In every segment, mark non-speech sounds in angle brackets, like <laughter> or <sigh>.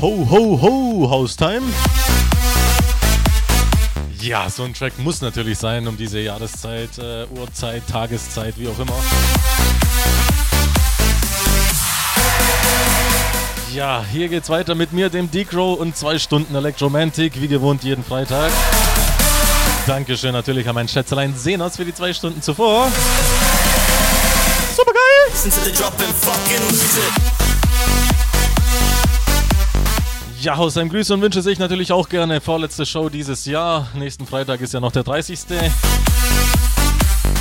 Ho, ho, ho, Haustime. Ja, so ein Track muss natürlich sein um diese Jahreszeit, äh, Uhrzeit, Tageszeit, wie auch immer. Ja, hier geht's weiter mit mir, dem Decro und zwei Stunden Electromantic, wie gewohnt jeden Freitag. Dankeschön natürlich an meinen Schätzelein Senos für die zwei Stunden zuvor. Super geil! Ja, aus seinem Grüße und wünsche sich natürlich auch gerne vorletzte Show dieses Jahr. Nächsten Freitag ist ja noch der 30.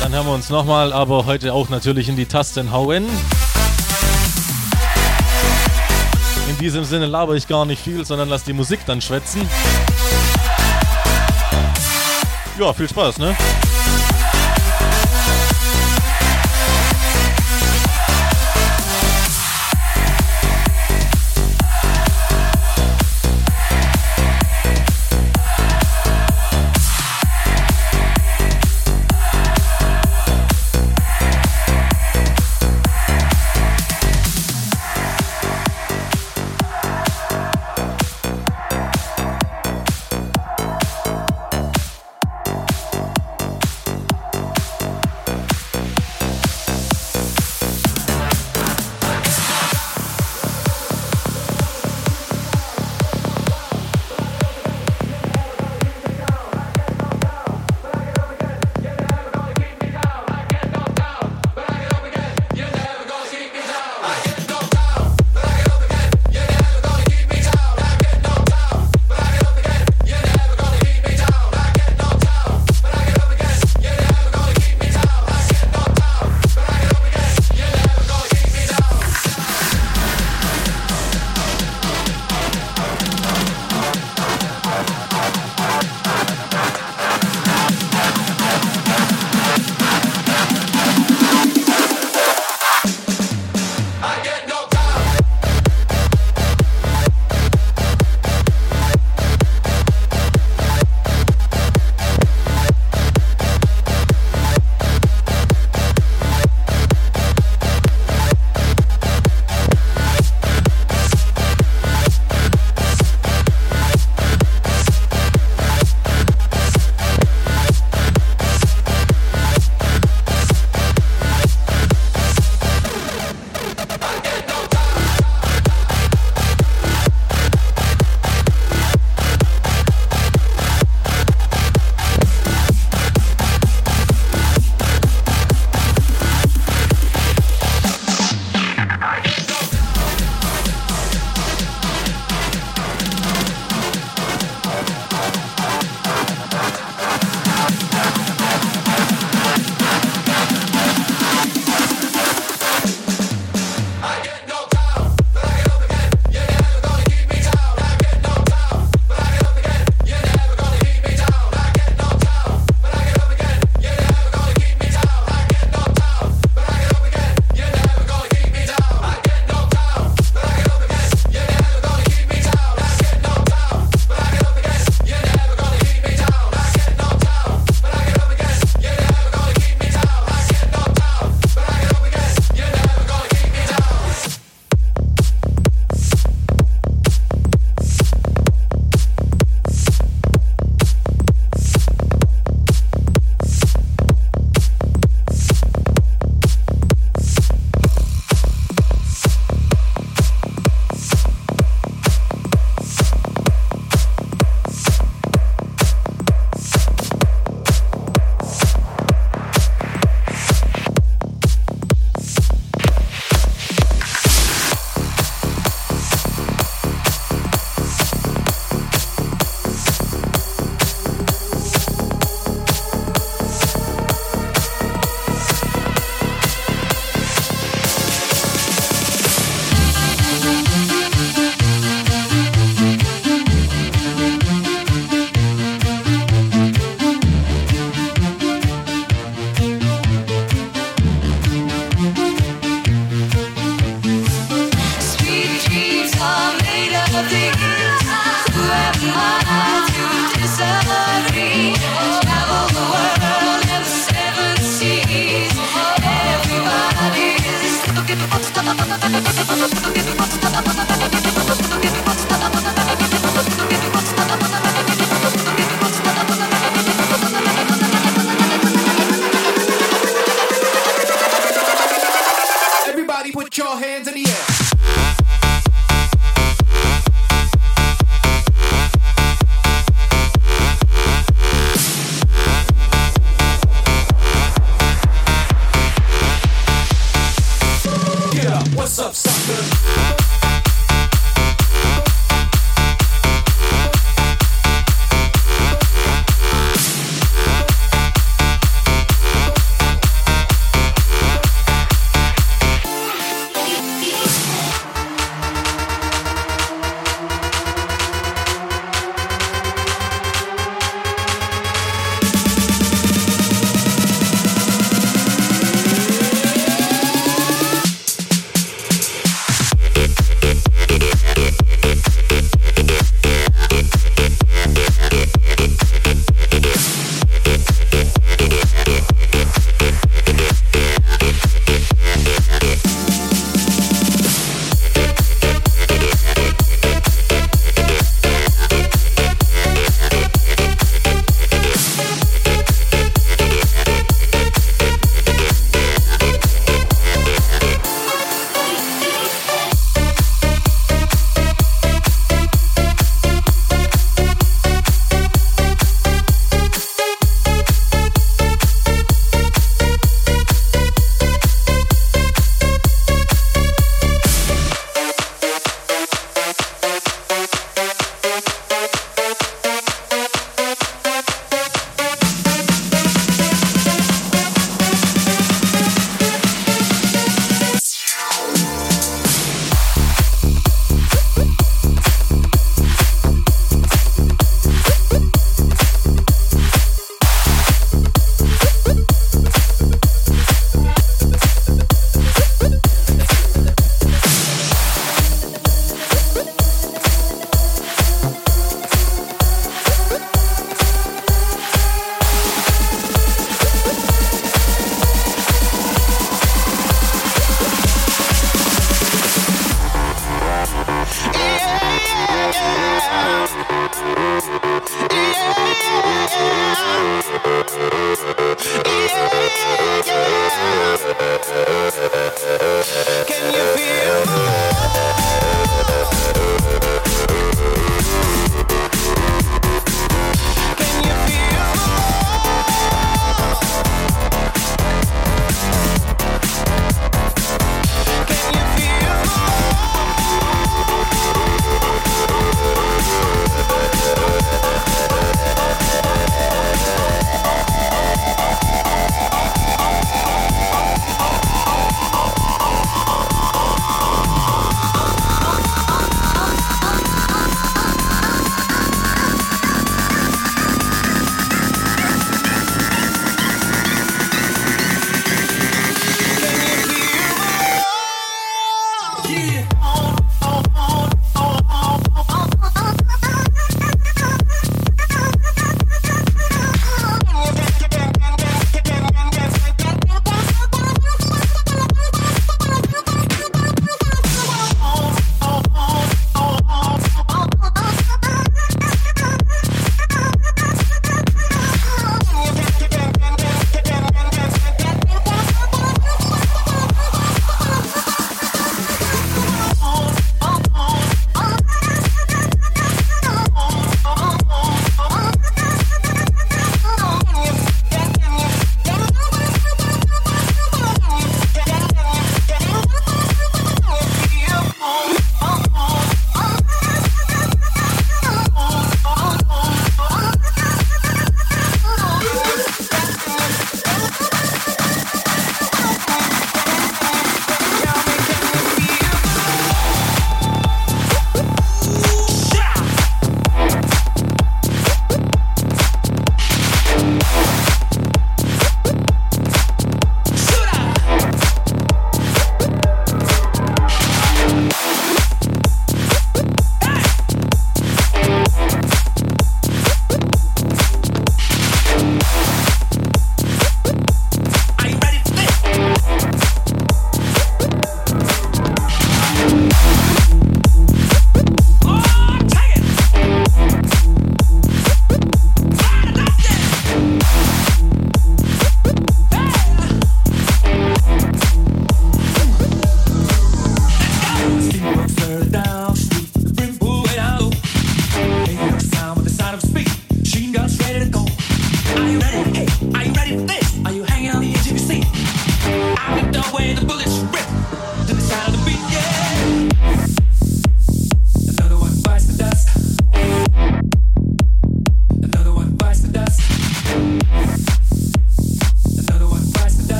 Dann hören wir uns nochmal, aber heute auch natürlich in die Tasten hauen. In diesem Sinne laber ich gar nicht viel, sondern lass die Musik dann schwätzen. Ja, viel Spaß, ne?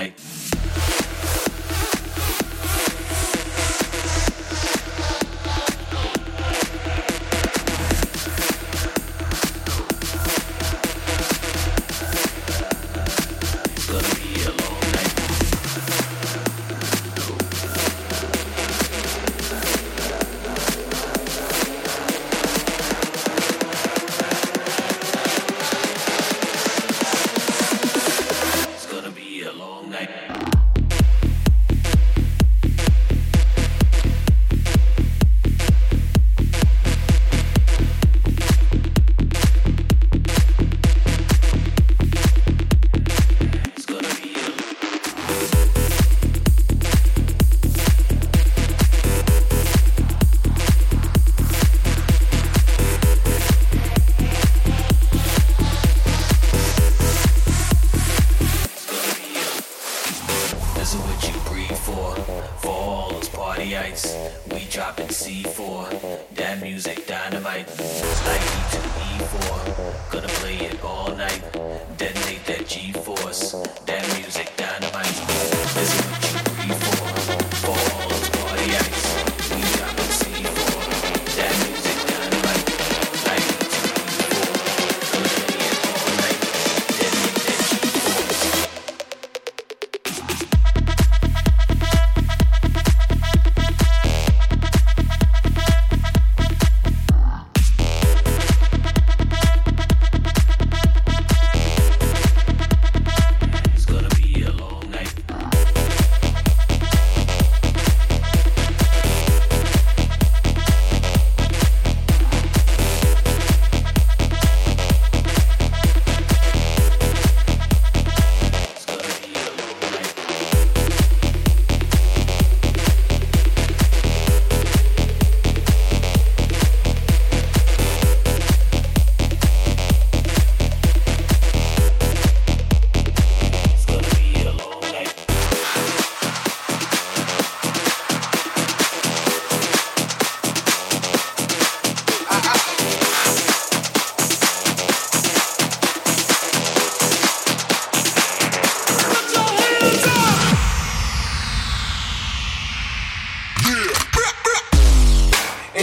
Night.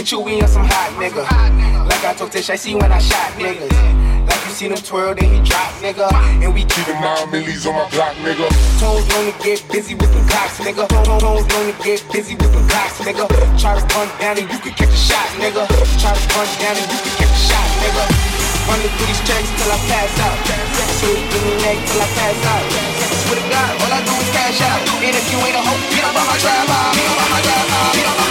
And Chewy on some hot nigga. Like I told Tish, I see when I shot niggas. Like you seen him twirl, then he drop, nigga. And we keep Keep my millies on my block, nigga. toes known to get busy with the clocks, nigga. Toes known to get busy with the clocks, nigga. Try to run down and you can catch a shot, nigga. Try to run down and you can catch a shot, nigga. Running through these checks till I pass out. Sweet in the neck till I pass out. Swear to God, all I do is cash out. And if you ain't a hoe, get. Get up on my drive out. Get up on my drive out.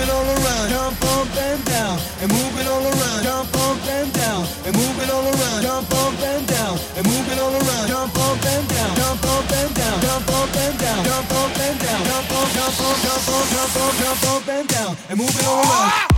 It all around. Jump up and down and move it all around. Jump up and down and move it all around. Jump up and down and move it all around. Jump up and down. Jump up and down. Jump up and down. Jump up and down. Jump up, jump up, jump up, jump up, jump up and down and move it all around.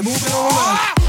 and move it all around.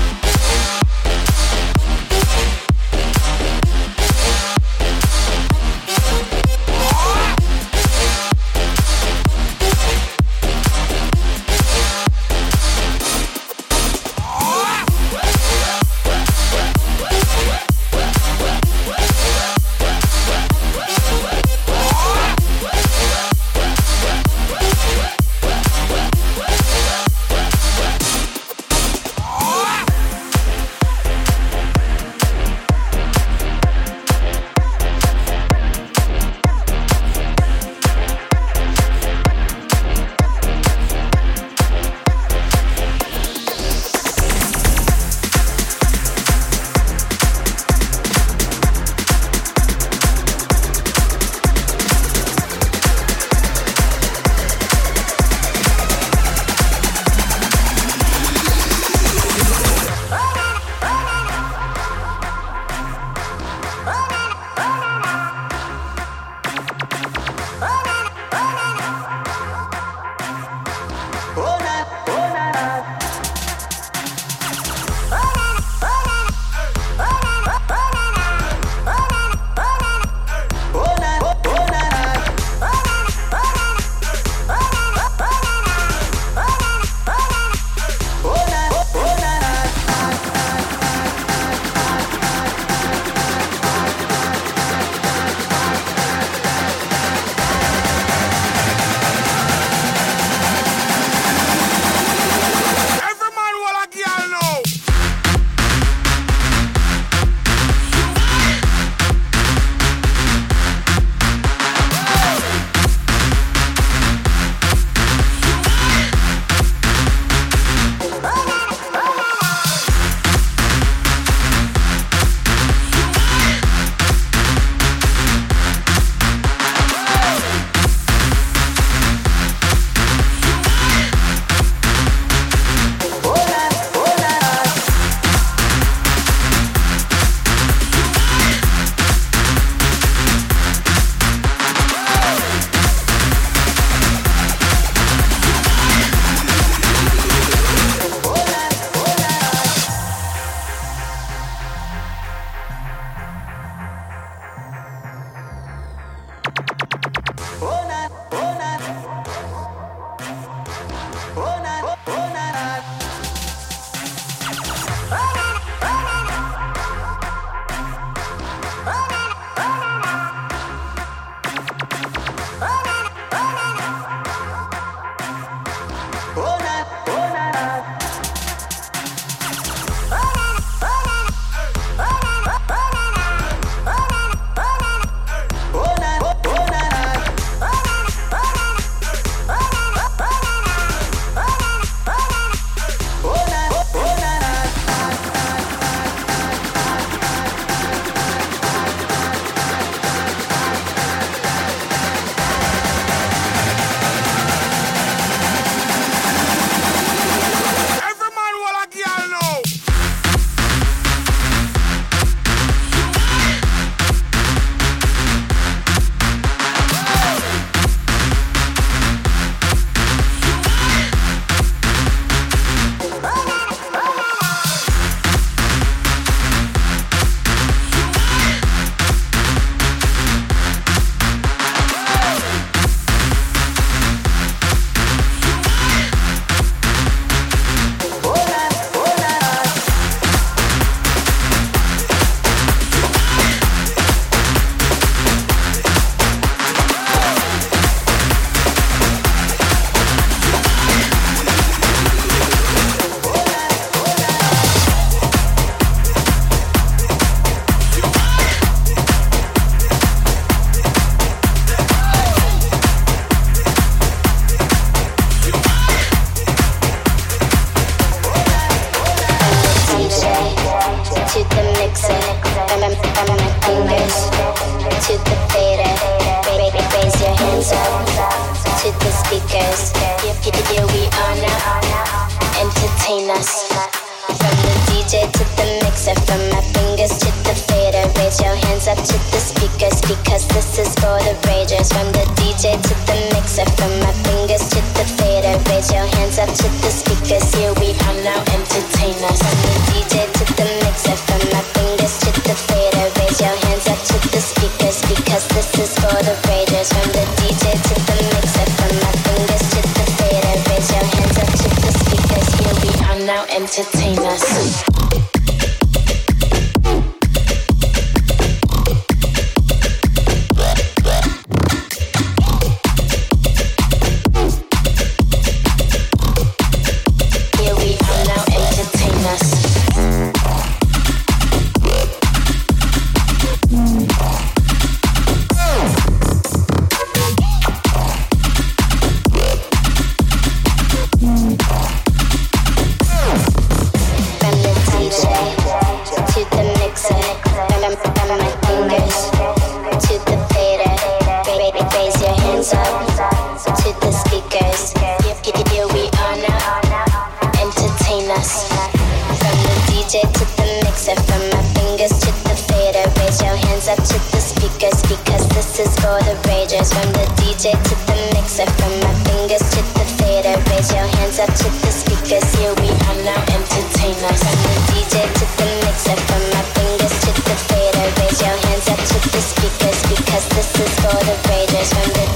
DJ to the mixer, from my fingers to the fader. Raise your hands up to the speakers. Here we are now, entertainers. From the DJ to the mixer, from my fingers to the fader. Raise your hands up to the speakers because this is for the ragers. From the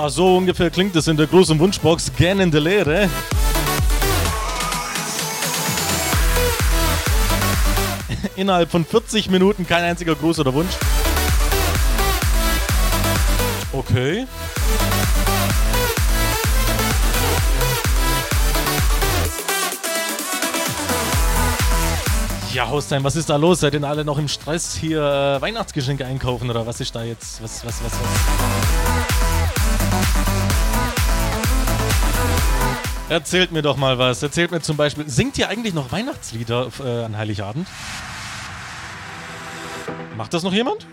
Ja, so ungefähr klingt es in der großen Wunschbox gern in der Leere. Innerhalb von 40 Minuten kein einziger Gruß oder Wunsch. Okay. Ja, Haustime, was ist da los? Seid ihr alle noch im Stress hier äh, Weihnachtsgeschenke einkaufen oder was ist da jetzt? Was, was, was, was? Erzählt mir doch mal was. Erzählt mir zum Beispiel, singt ihr eigentlich noch Weihnachtslieder äh, an Heiligabend? Macht das noch jemand?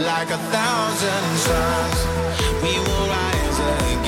Like a thousand suns, we will rise again.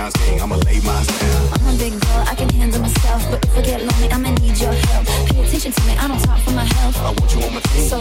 guys king, I'ma lay mine down. I'm a big girl, I can handle myself, but if I get lonely, I'ma need your help. Pay attention to me, I don't talk for my health. I want you on my team. So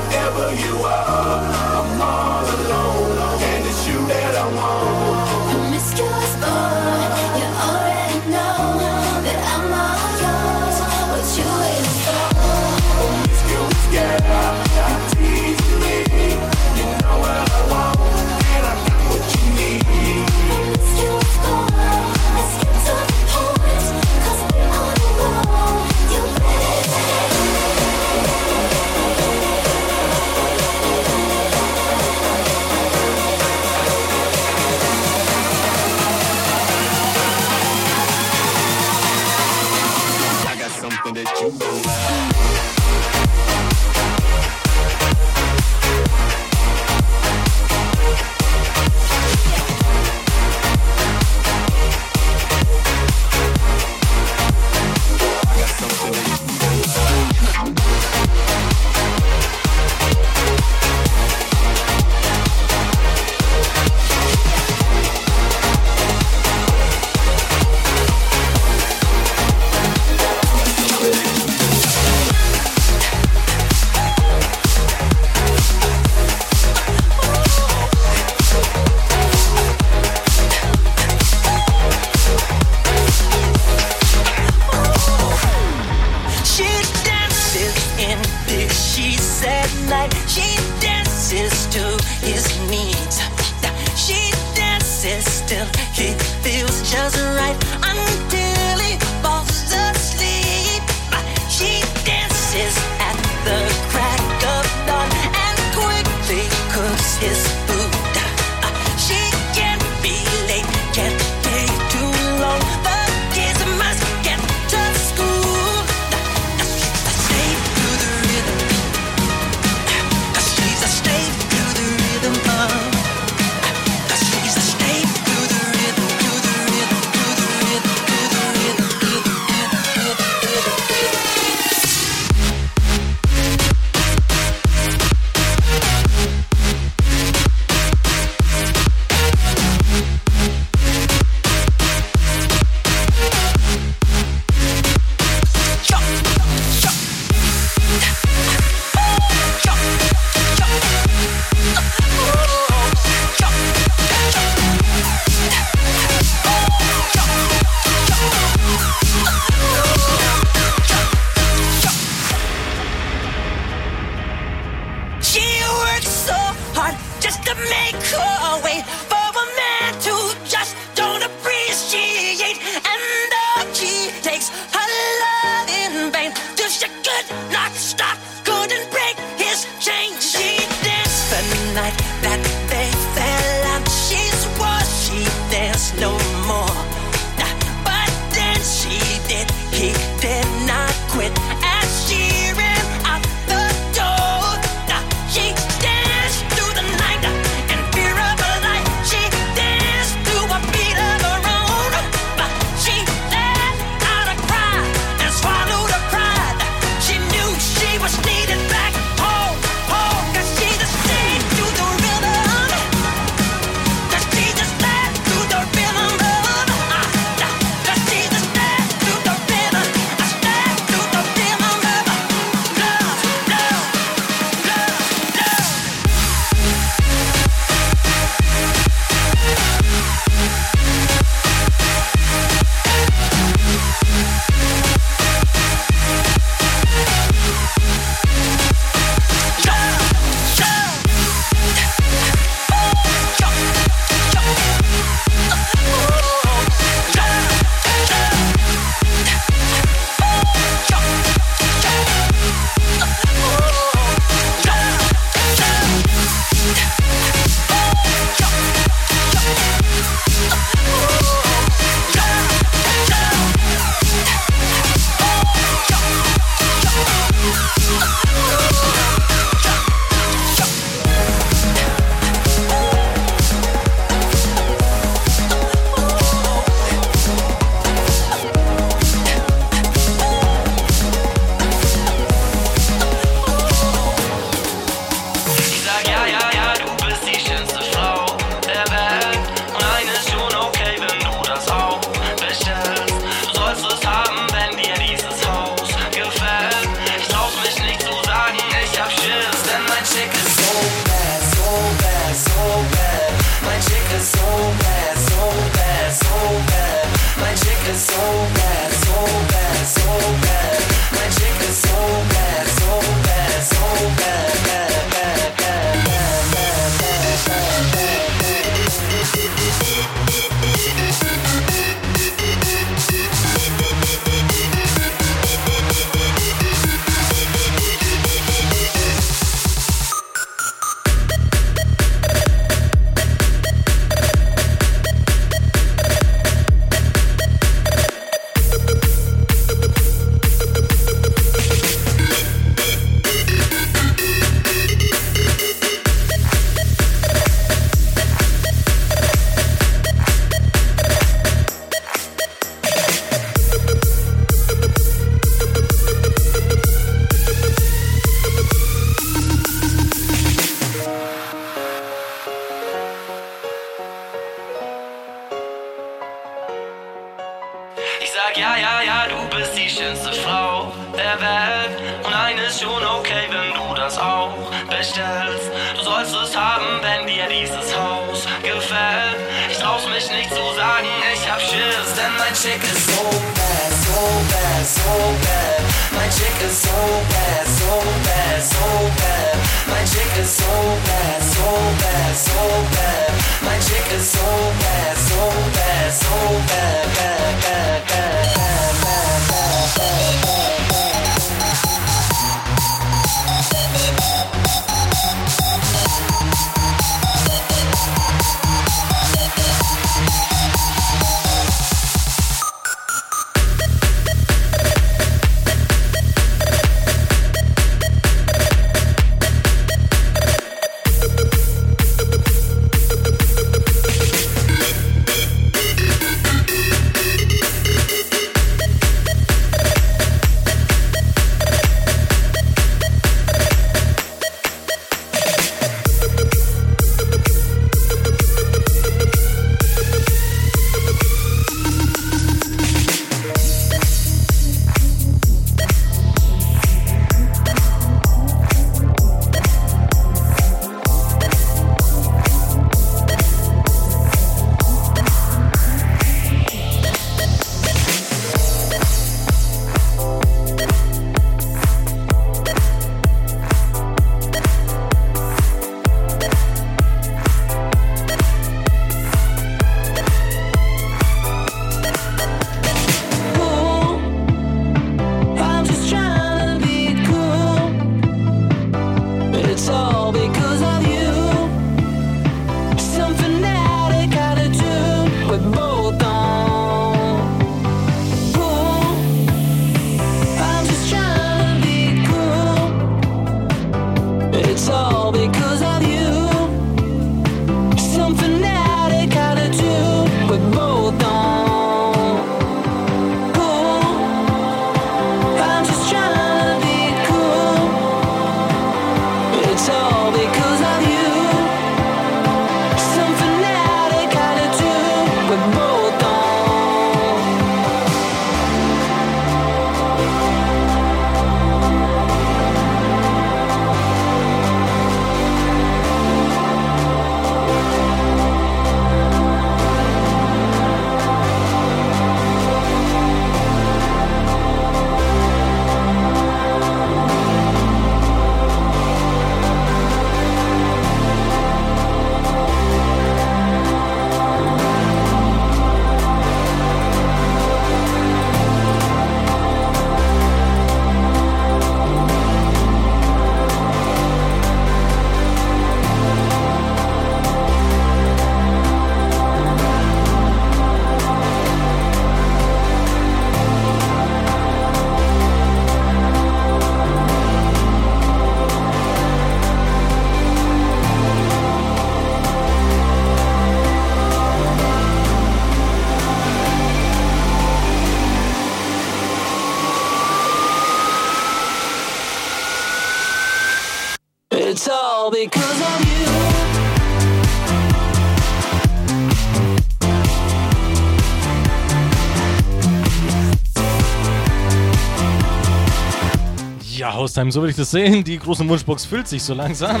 Ja, Haustime, so will ich das sehen. Die große Wunschbox füllt sich so langsam.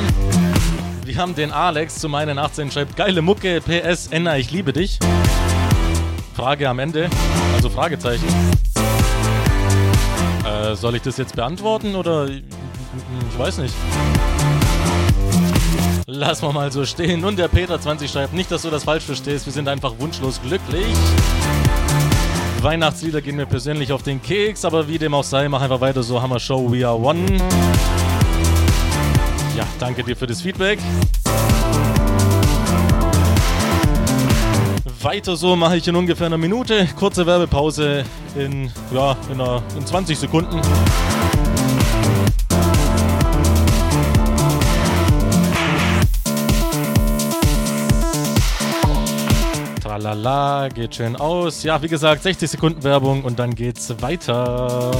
Wir haben den Alex zu meinen 18 schreibt, geile Mucke, PS, Enna, ich liebe dich. Frage am Ende, also Fragezeichen. Äh, soll ich das jetzt beantworten oder ich weiß nicht. Lass mal mal so stehen. Und der Peter 20 schreibt, nicht, dass du das falsch verstehst, wir sind einfach wunschlos glücklich. Weihnachtslieder gehen mir persönlich auf den Keks, aber wie dem auch sei, mach einfach weiter so. Hammer Show, we are one. Ja, danke dir für das Feedback. Weiter so mache ich in ungefähr einer Minute. Kurze Werbepause in, ja, in, einer, in 20 Sekunden. Tralala, geht schön aus. Ja, wie gesagt, 60 Sekunden Werbung und dann geht's weiter.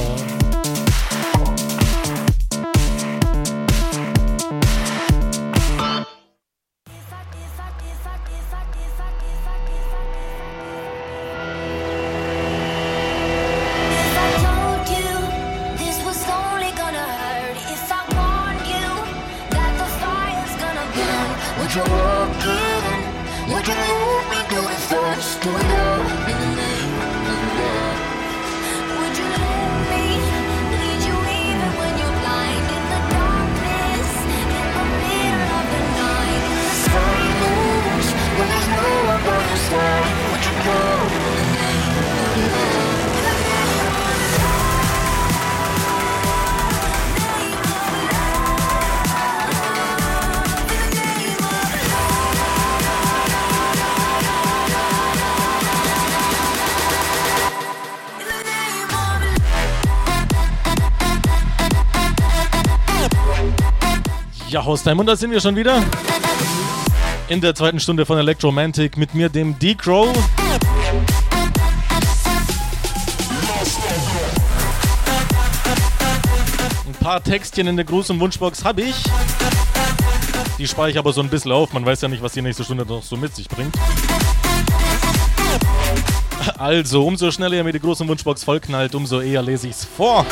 Ja, Haustime, und da sind wir schon wieder. In der zweiten Stunde von Electromantic mit mir, dem D-Crow. Ein paar Textchen in der und Wunschbox habe ich. Die spare ich aber so ein bisschen auf. Man weiß ja nicht, was die nächste Stunde noch so mit sich bringt. Also, umso schneller ihr mir die große Wunschbox vollknallt, umso eher lese ich's vor.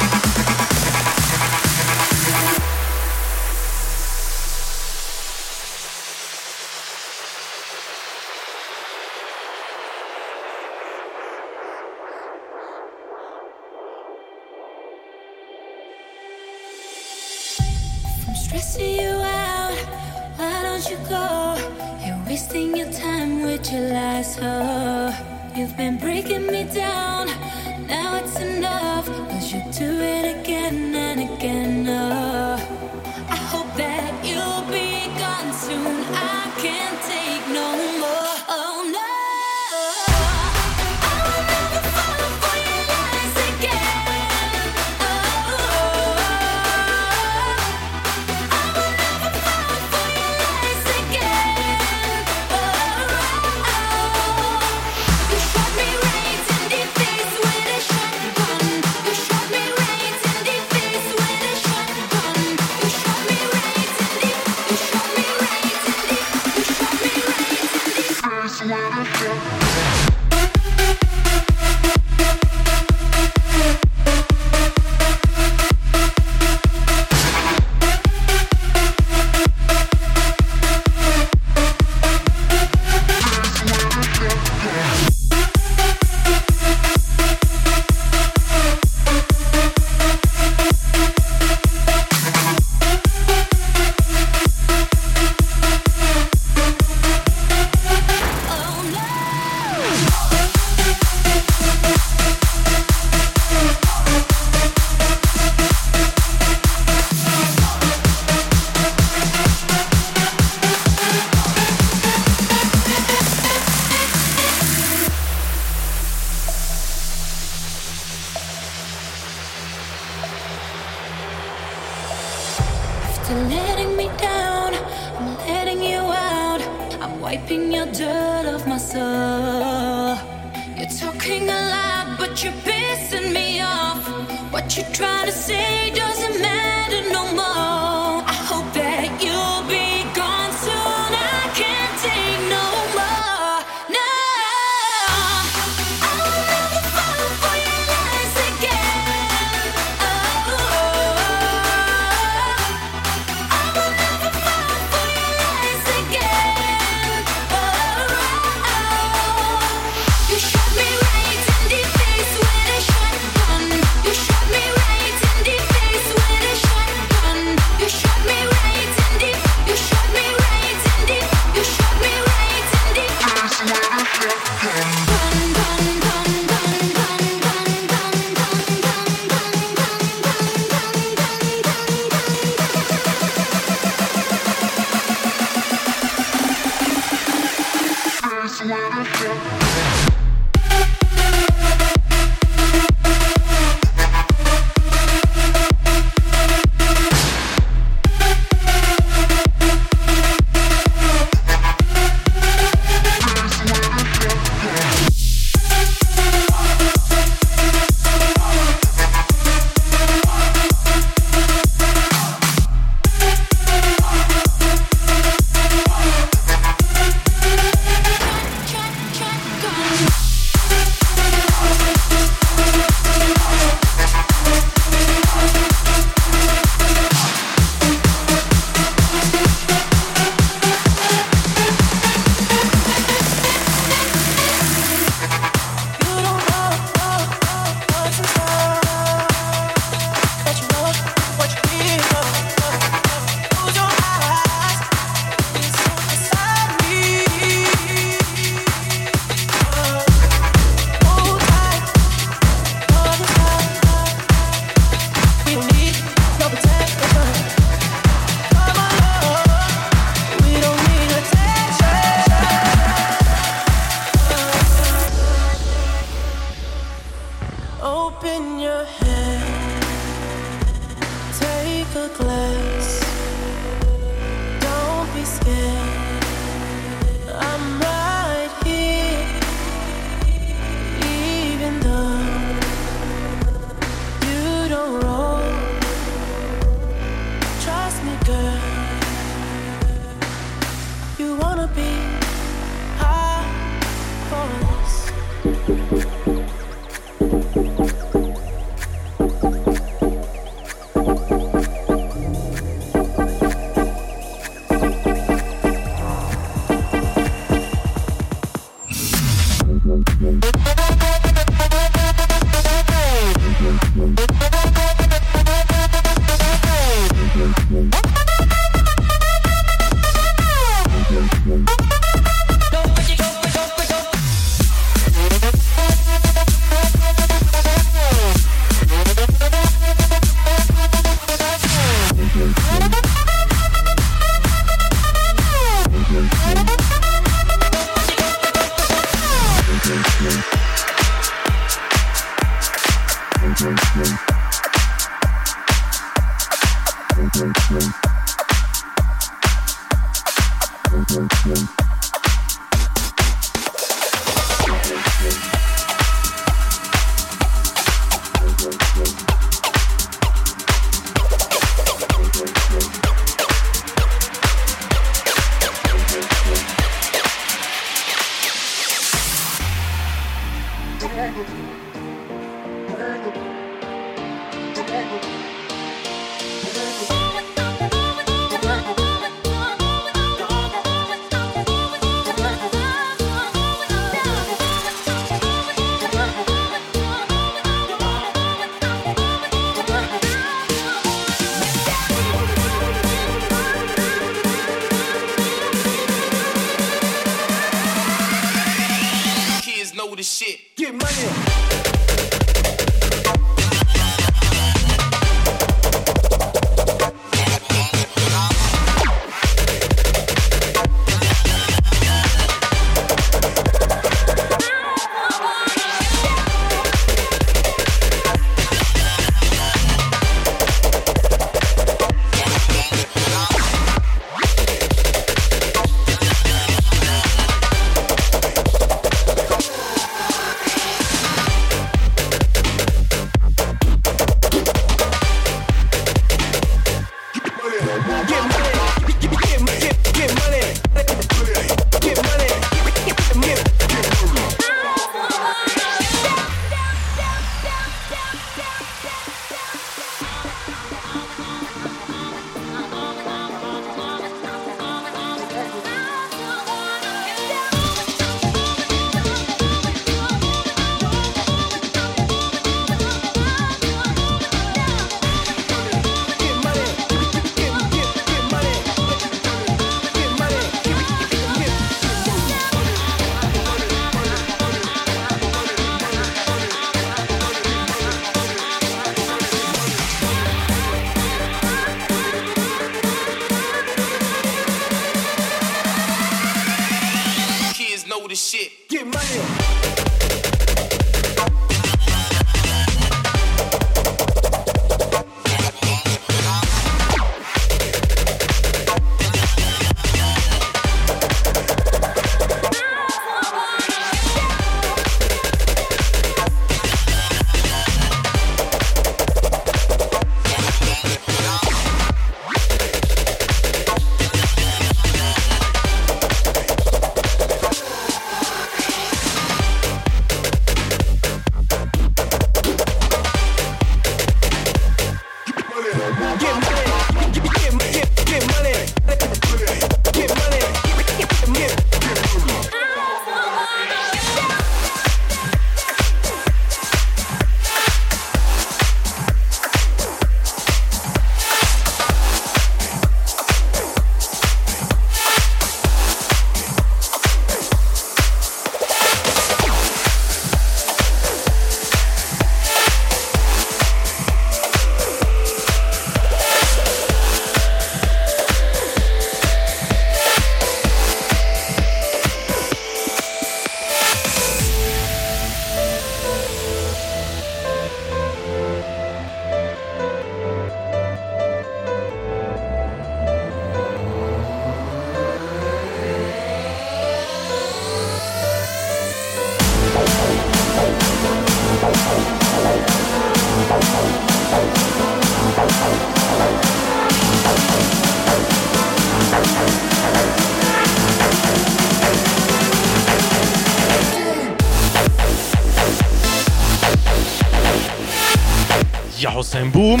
Dem Boom.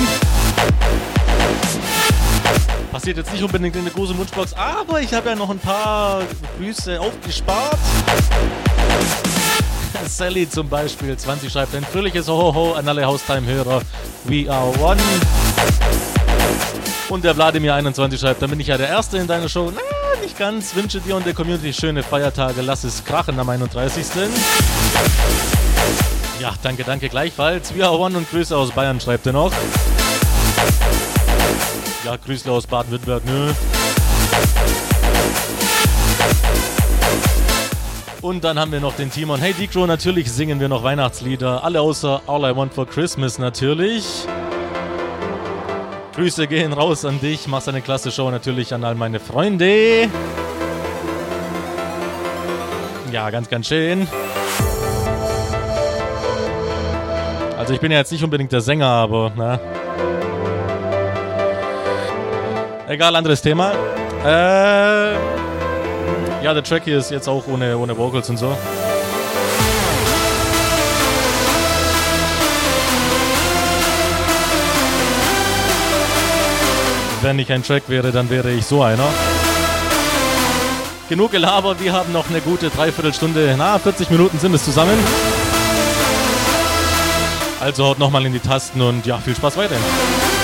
Passiert jetzt nicht unbedingt in der großen Wunschbox, aber ich habe ja noch ein paar Grüße aufgespart. <laughs> Sally zum Beispiel, 20 schreibt ein fröhliches Hohoho an alle Haustime-Hörer. We are one. Und der Wladimir 21 schreibt, dann bin ich ja der Erste in deiner Show. Na, nicht ganz. Wünsche dir und der Community schöne Feiertage. Lass es krachen am 31. Ja, danke, danke gleichfalls. Are one und Grüße aus Bayern schreibt er noch. Ja, Grüße aus Baden-Württemberg, nö. Und dann haben wir noch den Timon. Hey Decro, natürlich singen wir noch Weihnachtslieder. Alle außer All I Want for Christmas natürlich. Grüße gehen raus an dich. Machst eine klasse Show natürlich an all meine Freunde. Ja, ganz, ganz schön. Also ich bin ja jetzt nicht unbedingt der Sänger, aber na. Egal, anderes Thema. Äh, ja, der Track hier ist jetzt auch ohne, ohne Vocals und so. Wenn ich ein Track wäre, dann wäre ich so einer. Genug Gelaber, wir haben noch eine gute Dreiviertelstunde, na, 40 Minuten sind es zusammen. Also haut nochmal in die Tasten und ja, viel Spaß weiterhin.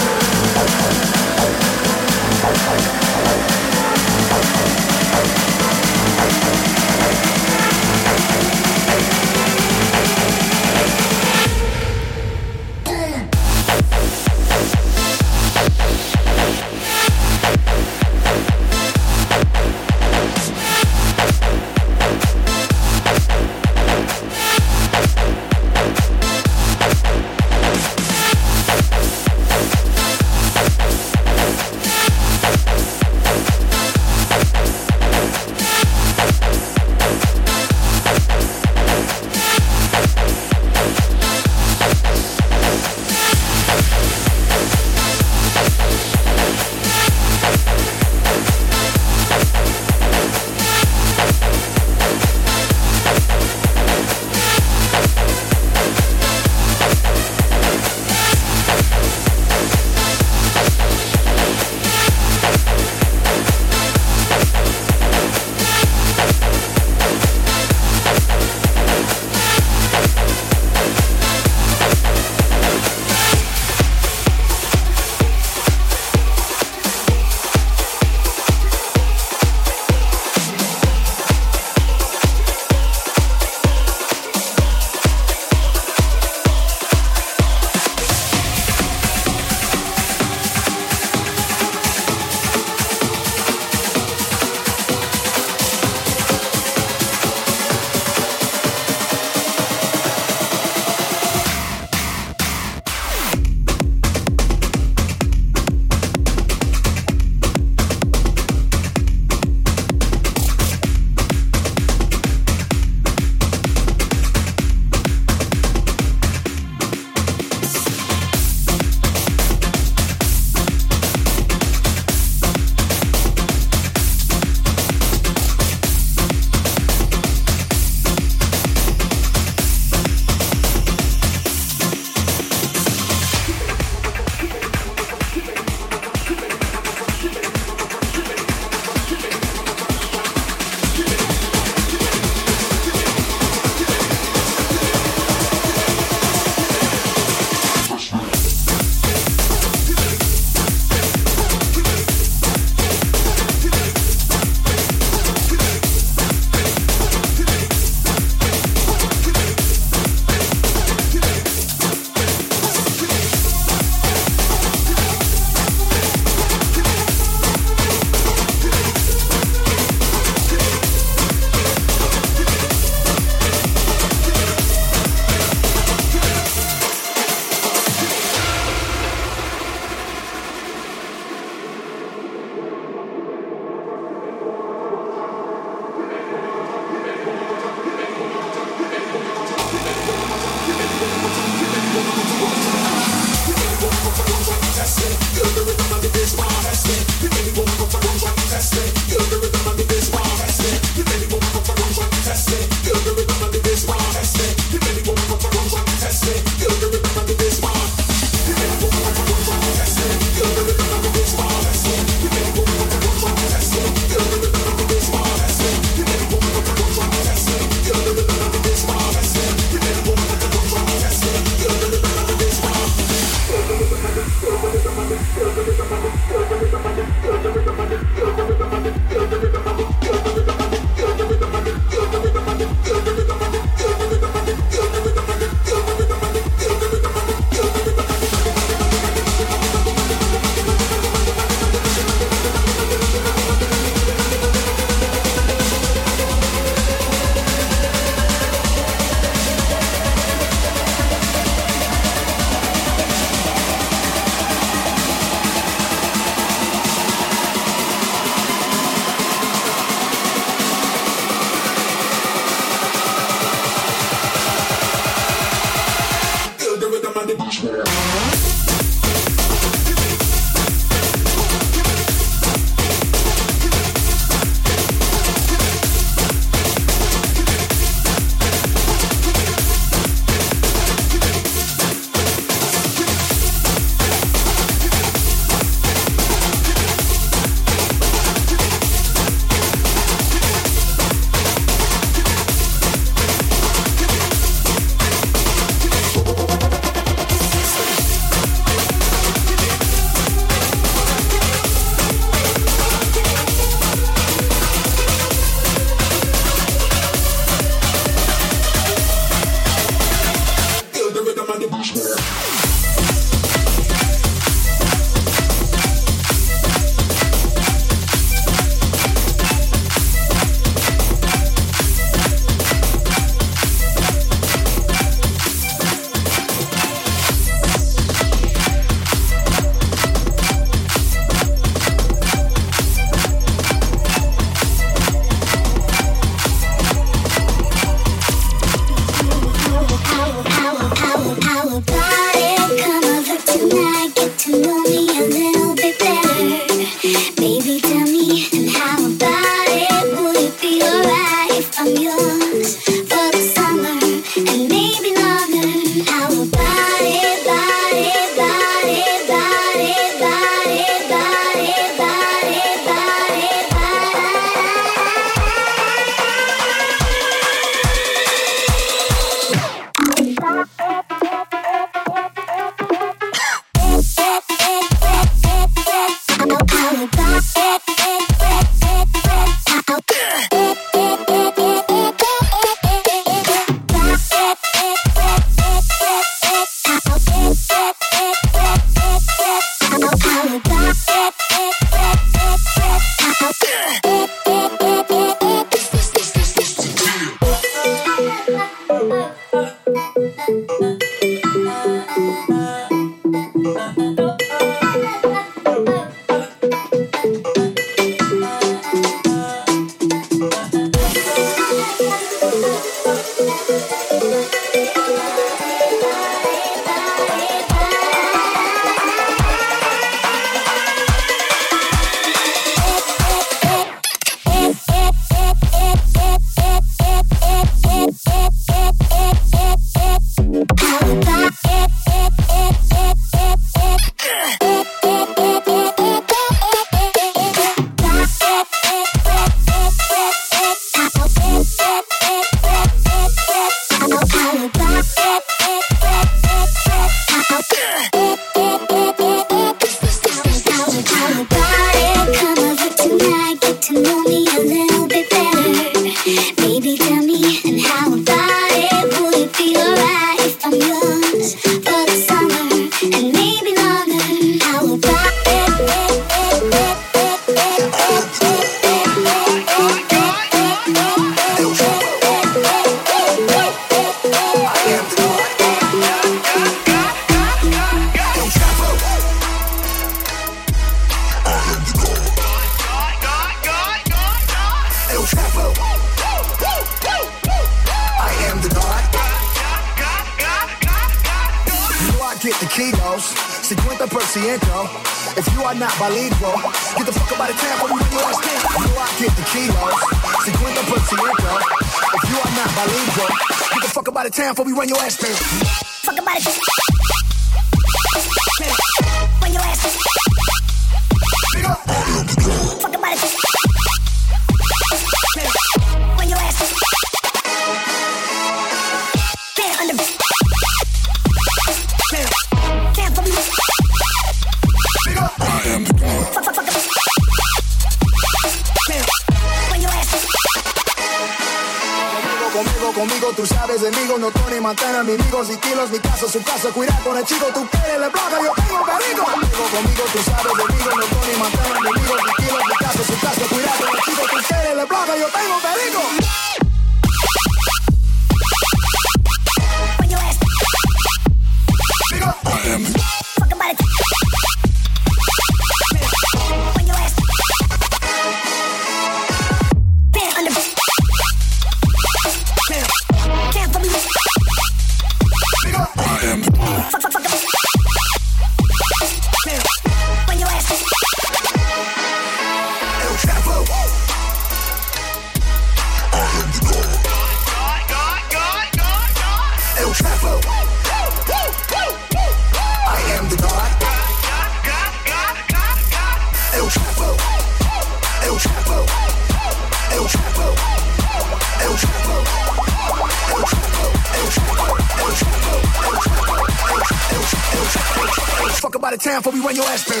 out of town before we run your ass down.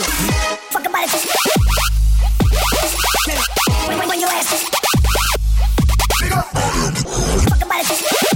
Fuck about it. We run, your ass. Nigga. Fuck about it.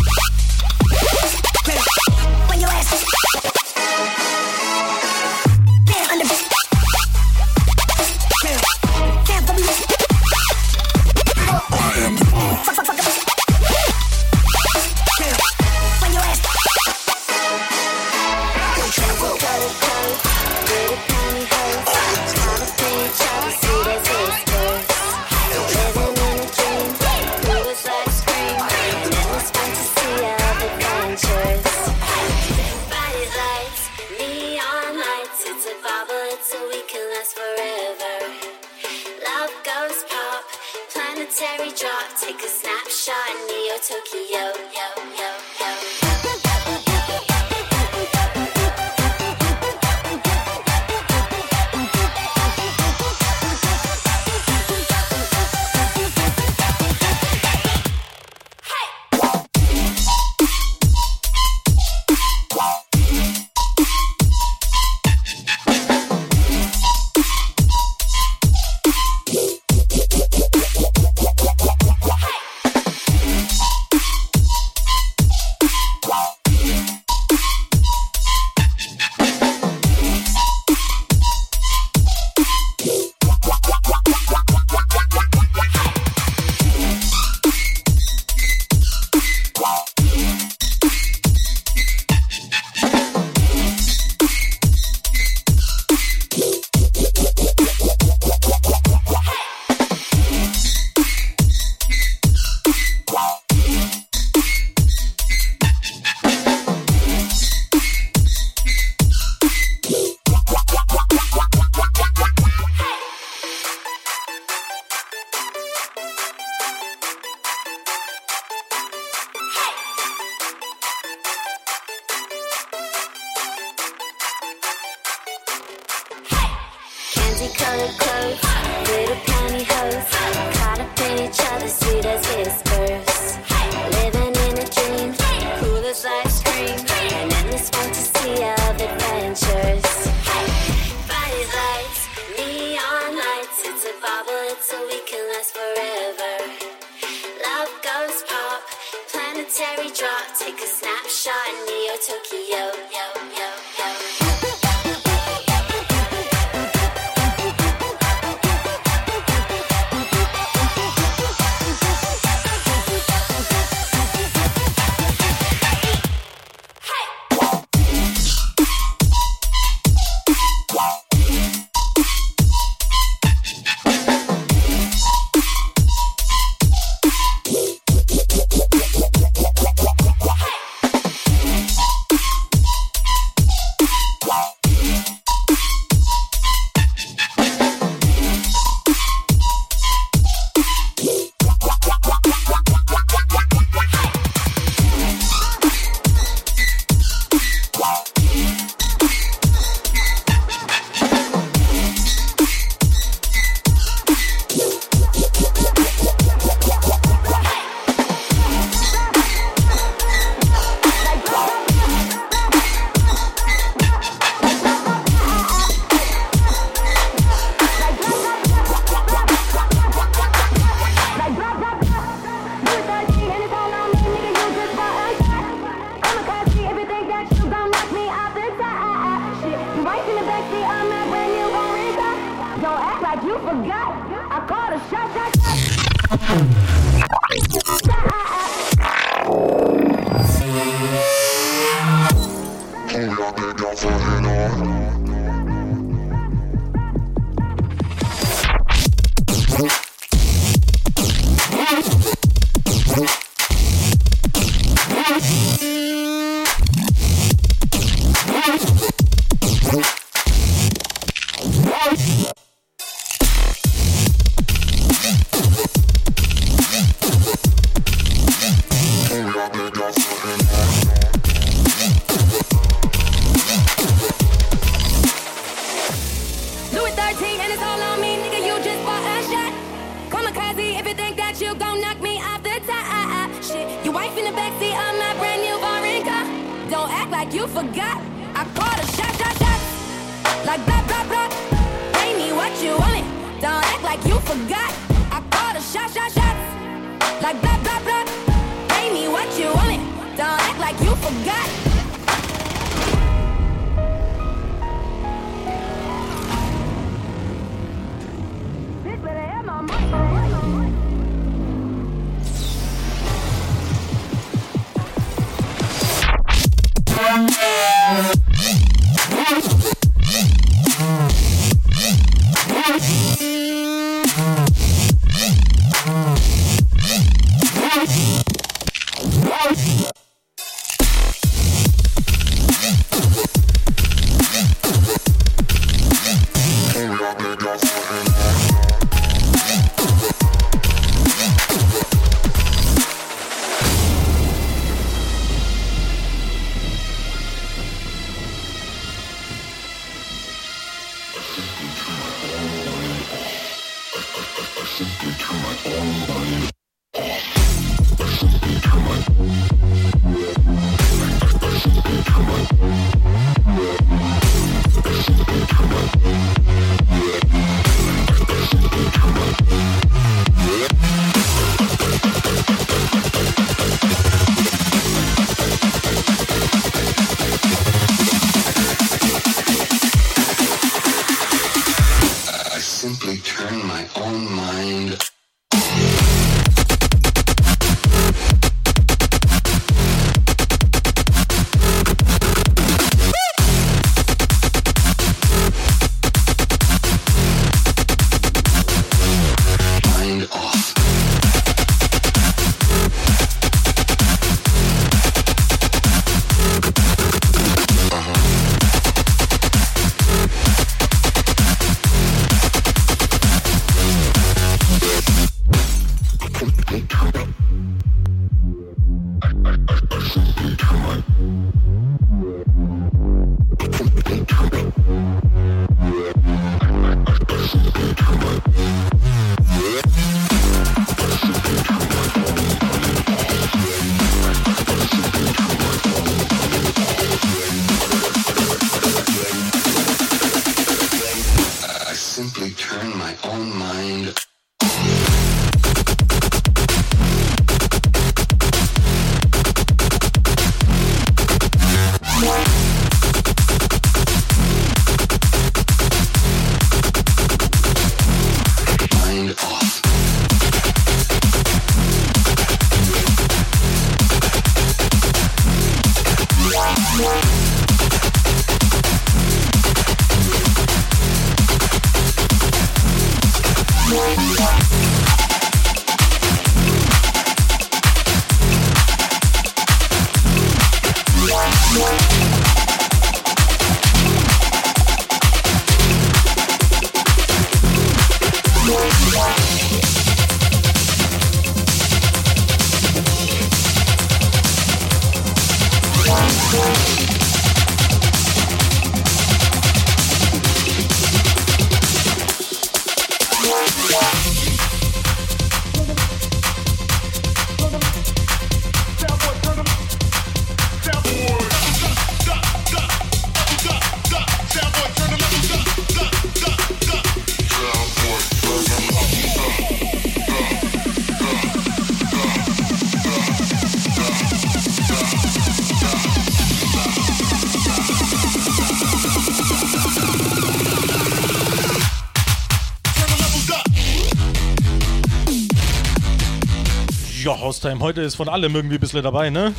Ja, Haustime, heute ist von allem irgendwie ein bisschen dabei, ne?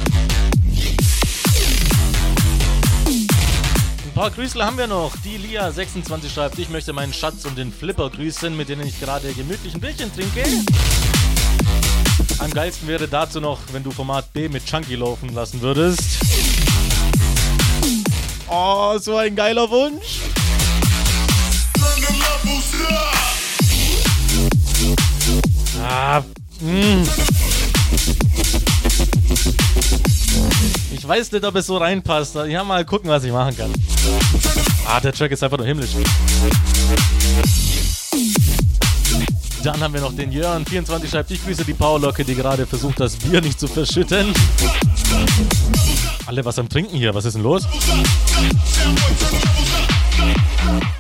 Ein paar Grüßel haben wir noch. Die Lia26 schreibt, ich möchte meinen Schatz und den Flipper grüßen, mit denen ich gerade gemütlich ein Bierchen trinke. Am geilsten wäre dazu noch, wenn du Format B mit Chunky laufen lassen würdest. Oh, so ein geiler Wunsch. Weiß nicht, ob es so reinpasst. Ja, mal gucken, was ich machen kann. Ah, der Track ist einfach nur himmlisch. Dann haben wir noch den Jörn24 schreibt, ich grüße die Paulocke, die gerade versucht, das Bier nicht zu verschütten. Alle was am Trinken hier, was ist denn los?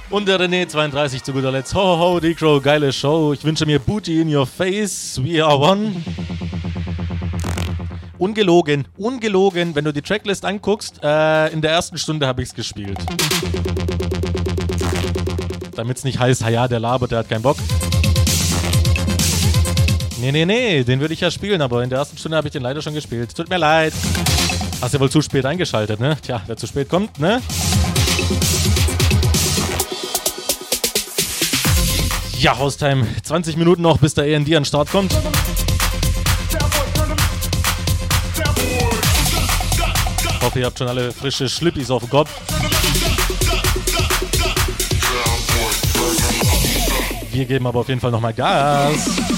Und der René32 zu guter Letzt. Ho, ho, ho, Decro, geile Show. Ich wünsche mir Booty in your face. We are one. Ungelogen, ungelogen, wenn du die Tracklist anguckst, äh, in der ersten Stunde habe ich es gespielt. Damit es nicht heißt, ja, der labert, der hat keinen Bock. Nee, nee, nee, den würde ich ja spielen, aber in der ersten Stunde habe ich den leider schon gespielt. Tut mir leid. Hast ja wohl zu spät eingeschaltet, ne? Tja, wer zu spät kommt, ne? Ja, Haustime. 20 Minuten noch, bis der END an den Start kommt. Hoffe, ihr habt schon alle frische Schlippis auf dem Kopf. Wir geben aber auf jeden Fall nochmal Gas.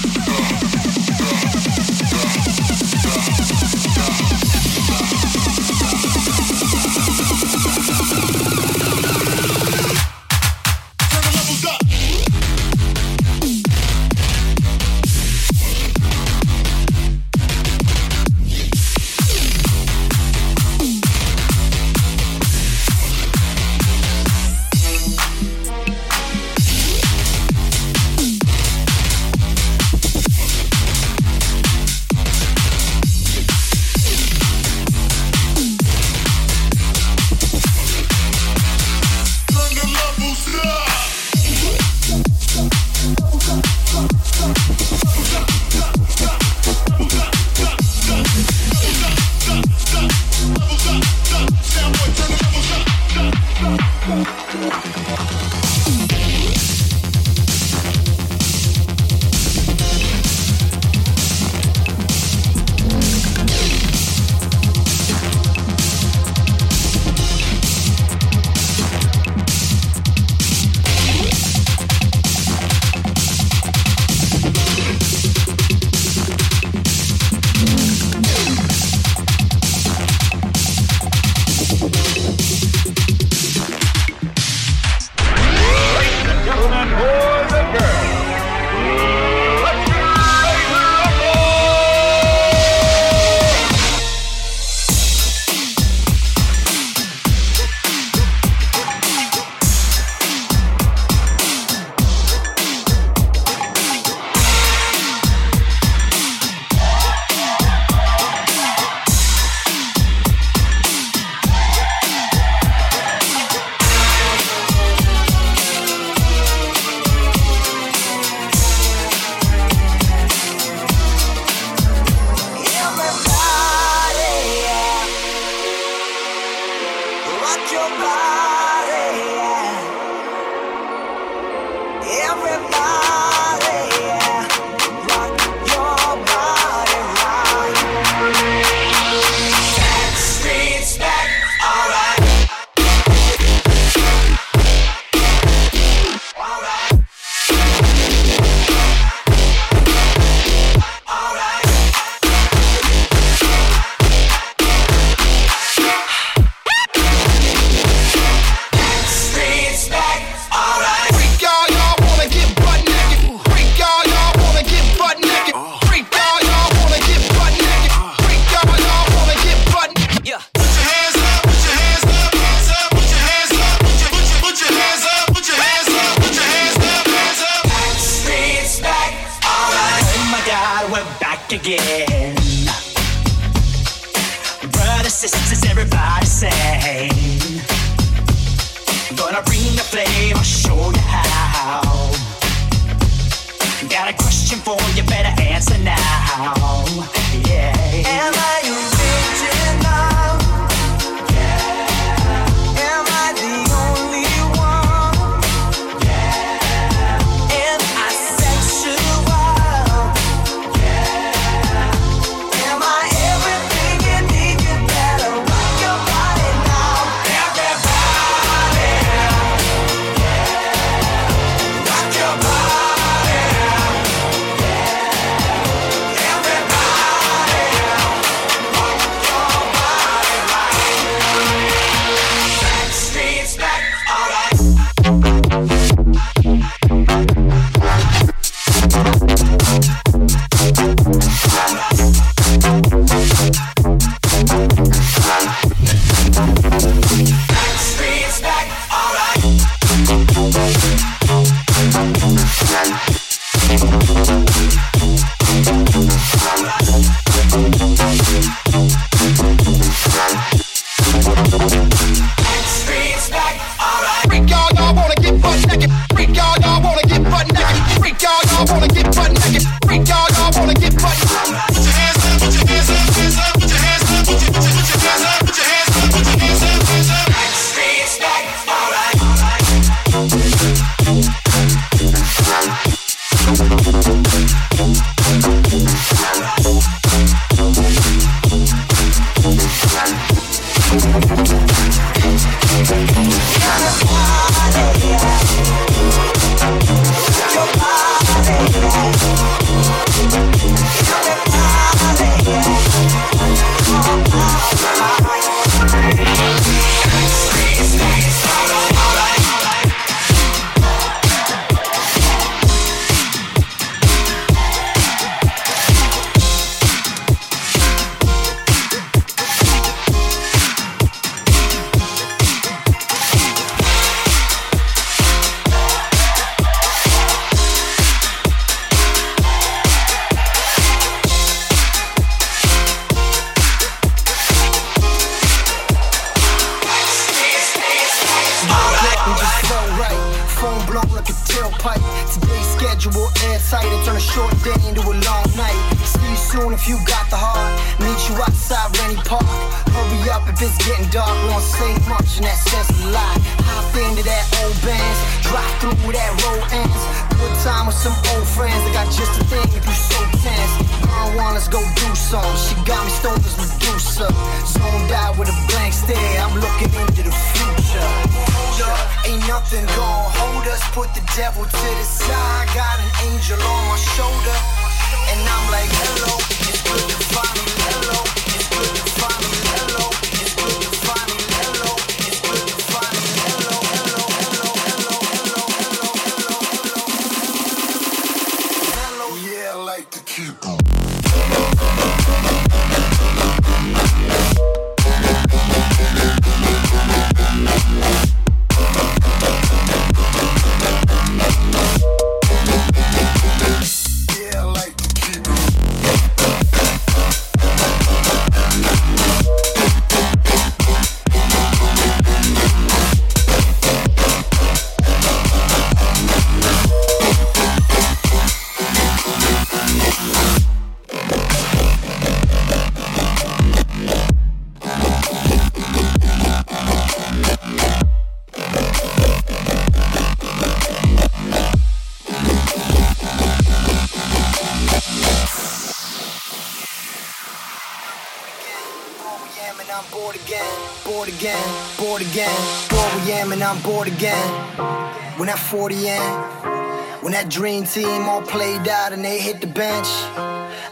When that 40 in, when that dream team all played out and they hit the bench,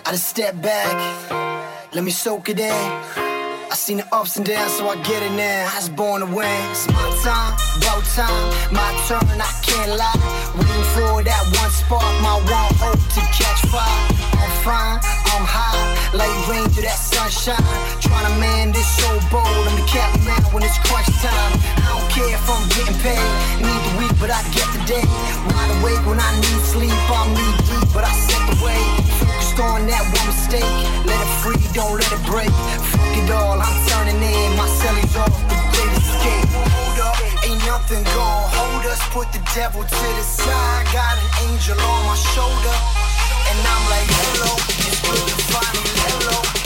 I just step back, let me soak it in. I seen the ups and downs, so I get it now. I was born to win. It's my time, about time, my turn. I can't lie. Waiting for that one spark, my one hope to catch fire. I'm fine, I'm high, like rain through that sunshine. Trying to man this so bold. I'm the captain when it's crunch time. I don't care if I'm getting paid. Need the week, but I get the day. Wide awake when I need sleep. I'm knee deep, but I set the way. Focused on that one mistake. Let it free, don't let it break. Fuck it all, I'm turning in. My cellies off the great escape. Hold up, ain't nothing gonna hold us. put the devil to the side. Got an angel on my shoulder. And I'm like, hello, it's good to finally hello.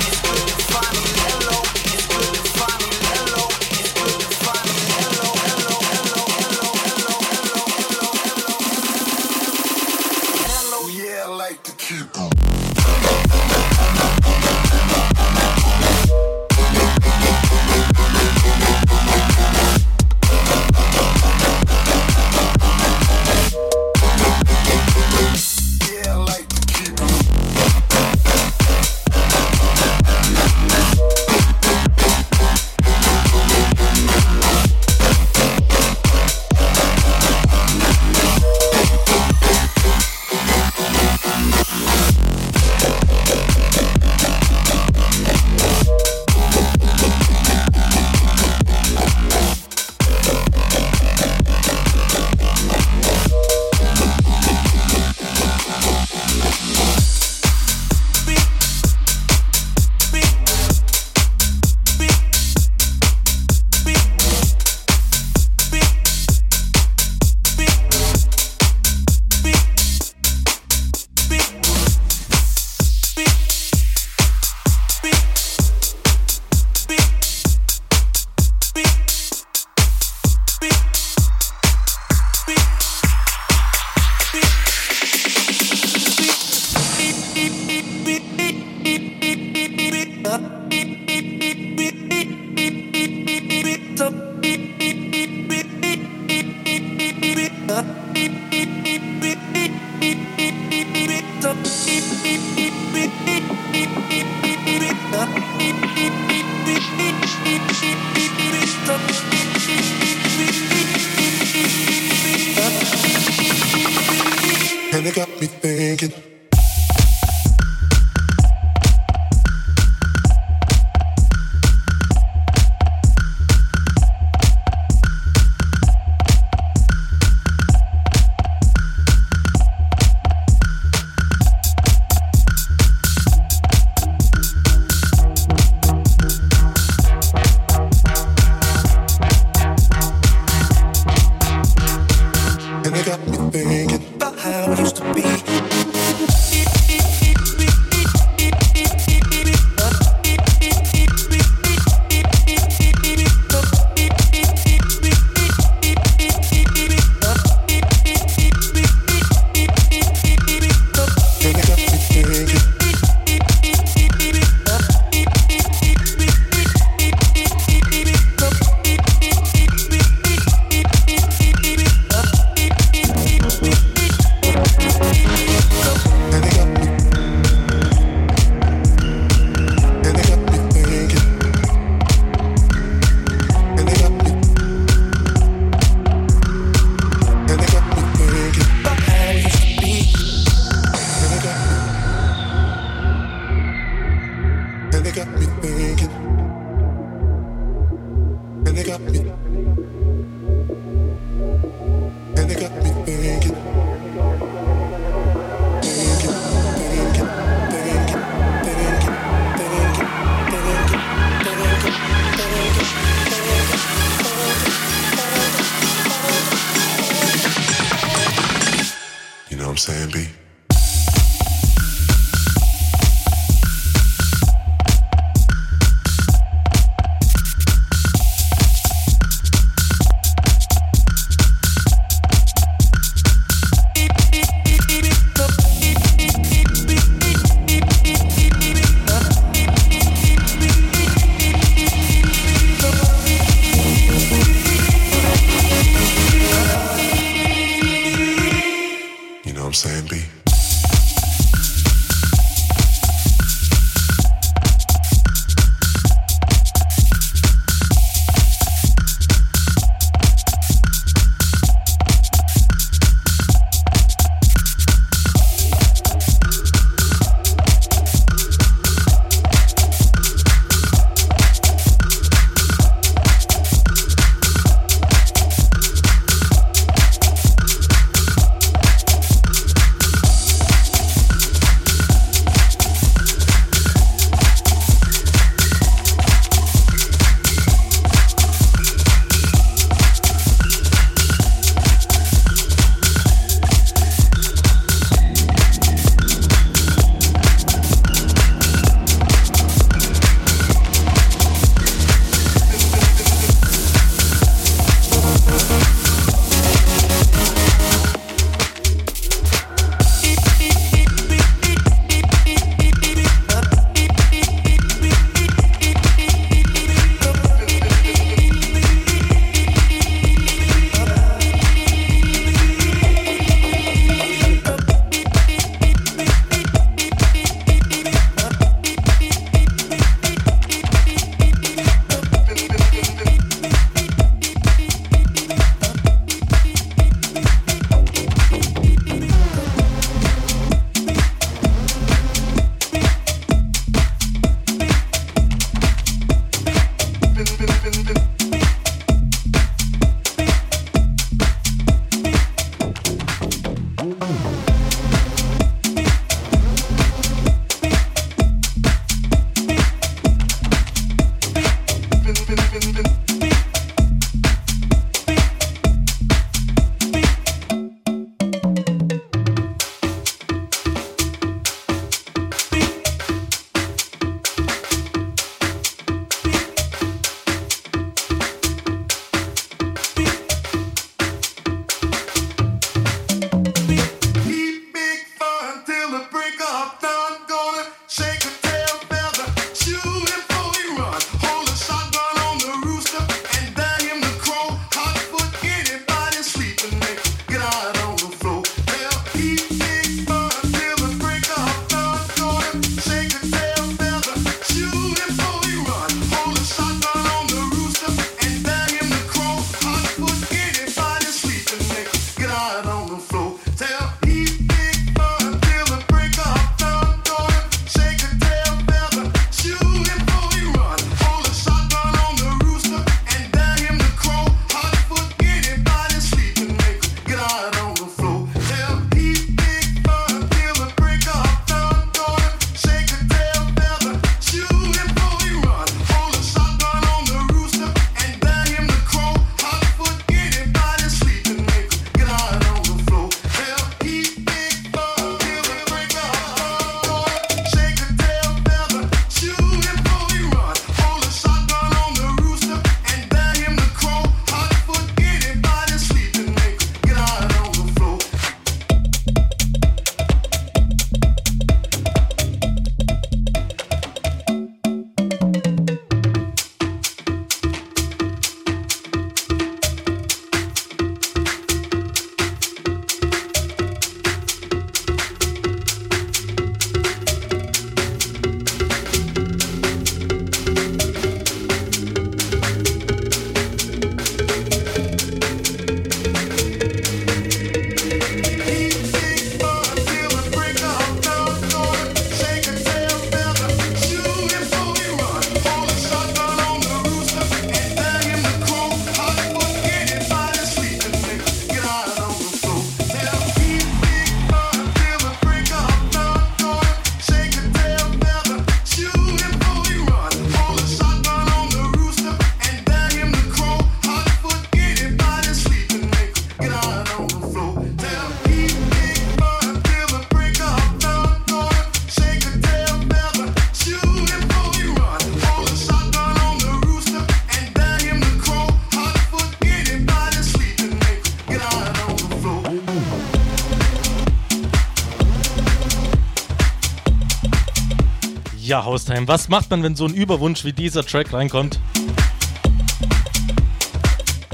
Haustime, was macht man, wenn so ein Überwunsch wie dieser Track reinkommt?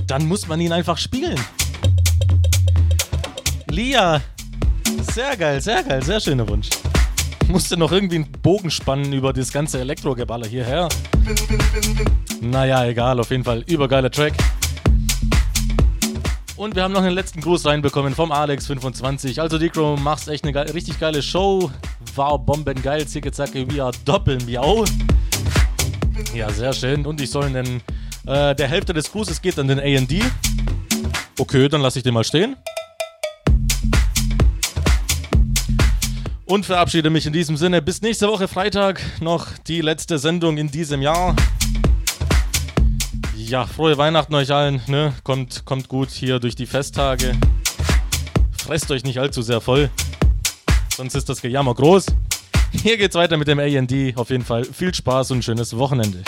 Dann muss man ihn einfach spielen. Lia, sehr geil, sehr geil, sehr schöner Wunsch. Musste noch irgendwie einen Bogen spannen über das ganze Elektrogeballer hierher. Naja, egal, auf jeden Fall übergeiler Track. Und wir haben noch einen letzten Gruß reinbekommen vom Alex25. Also, Dicro, machst echt eine ge richtig geile Show. War bombengeil, zicke zacke, wie Doppelmiau. Ja, sehr schön. Und ich soll einen. Äh, der Hälfte des Grußes geht an den AD. Okay, dann lasse ich den mal stehen. Und verabschiede mich in diesem Sinne. Bis nächste Woche Freitag noch die letzte Sendung in diesem Jahr. Ja, frohe Weihnachten euch allen. Ne? Kommt, kommt gut hier durch die Festtage. Fresst euch nicht allzu sehr voll. Sonst ist das Gejammer groß. Hier geht's weiter mit dem AD. Auf jeden Fall viel Spaß und schönes Wochenende.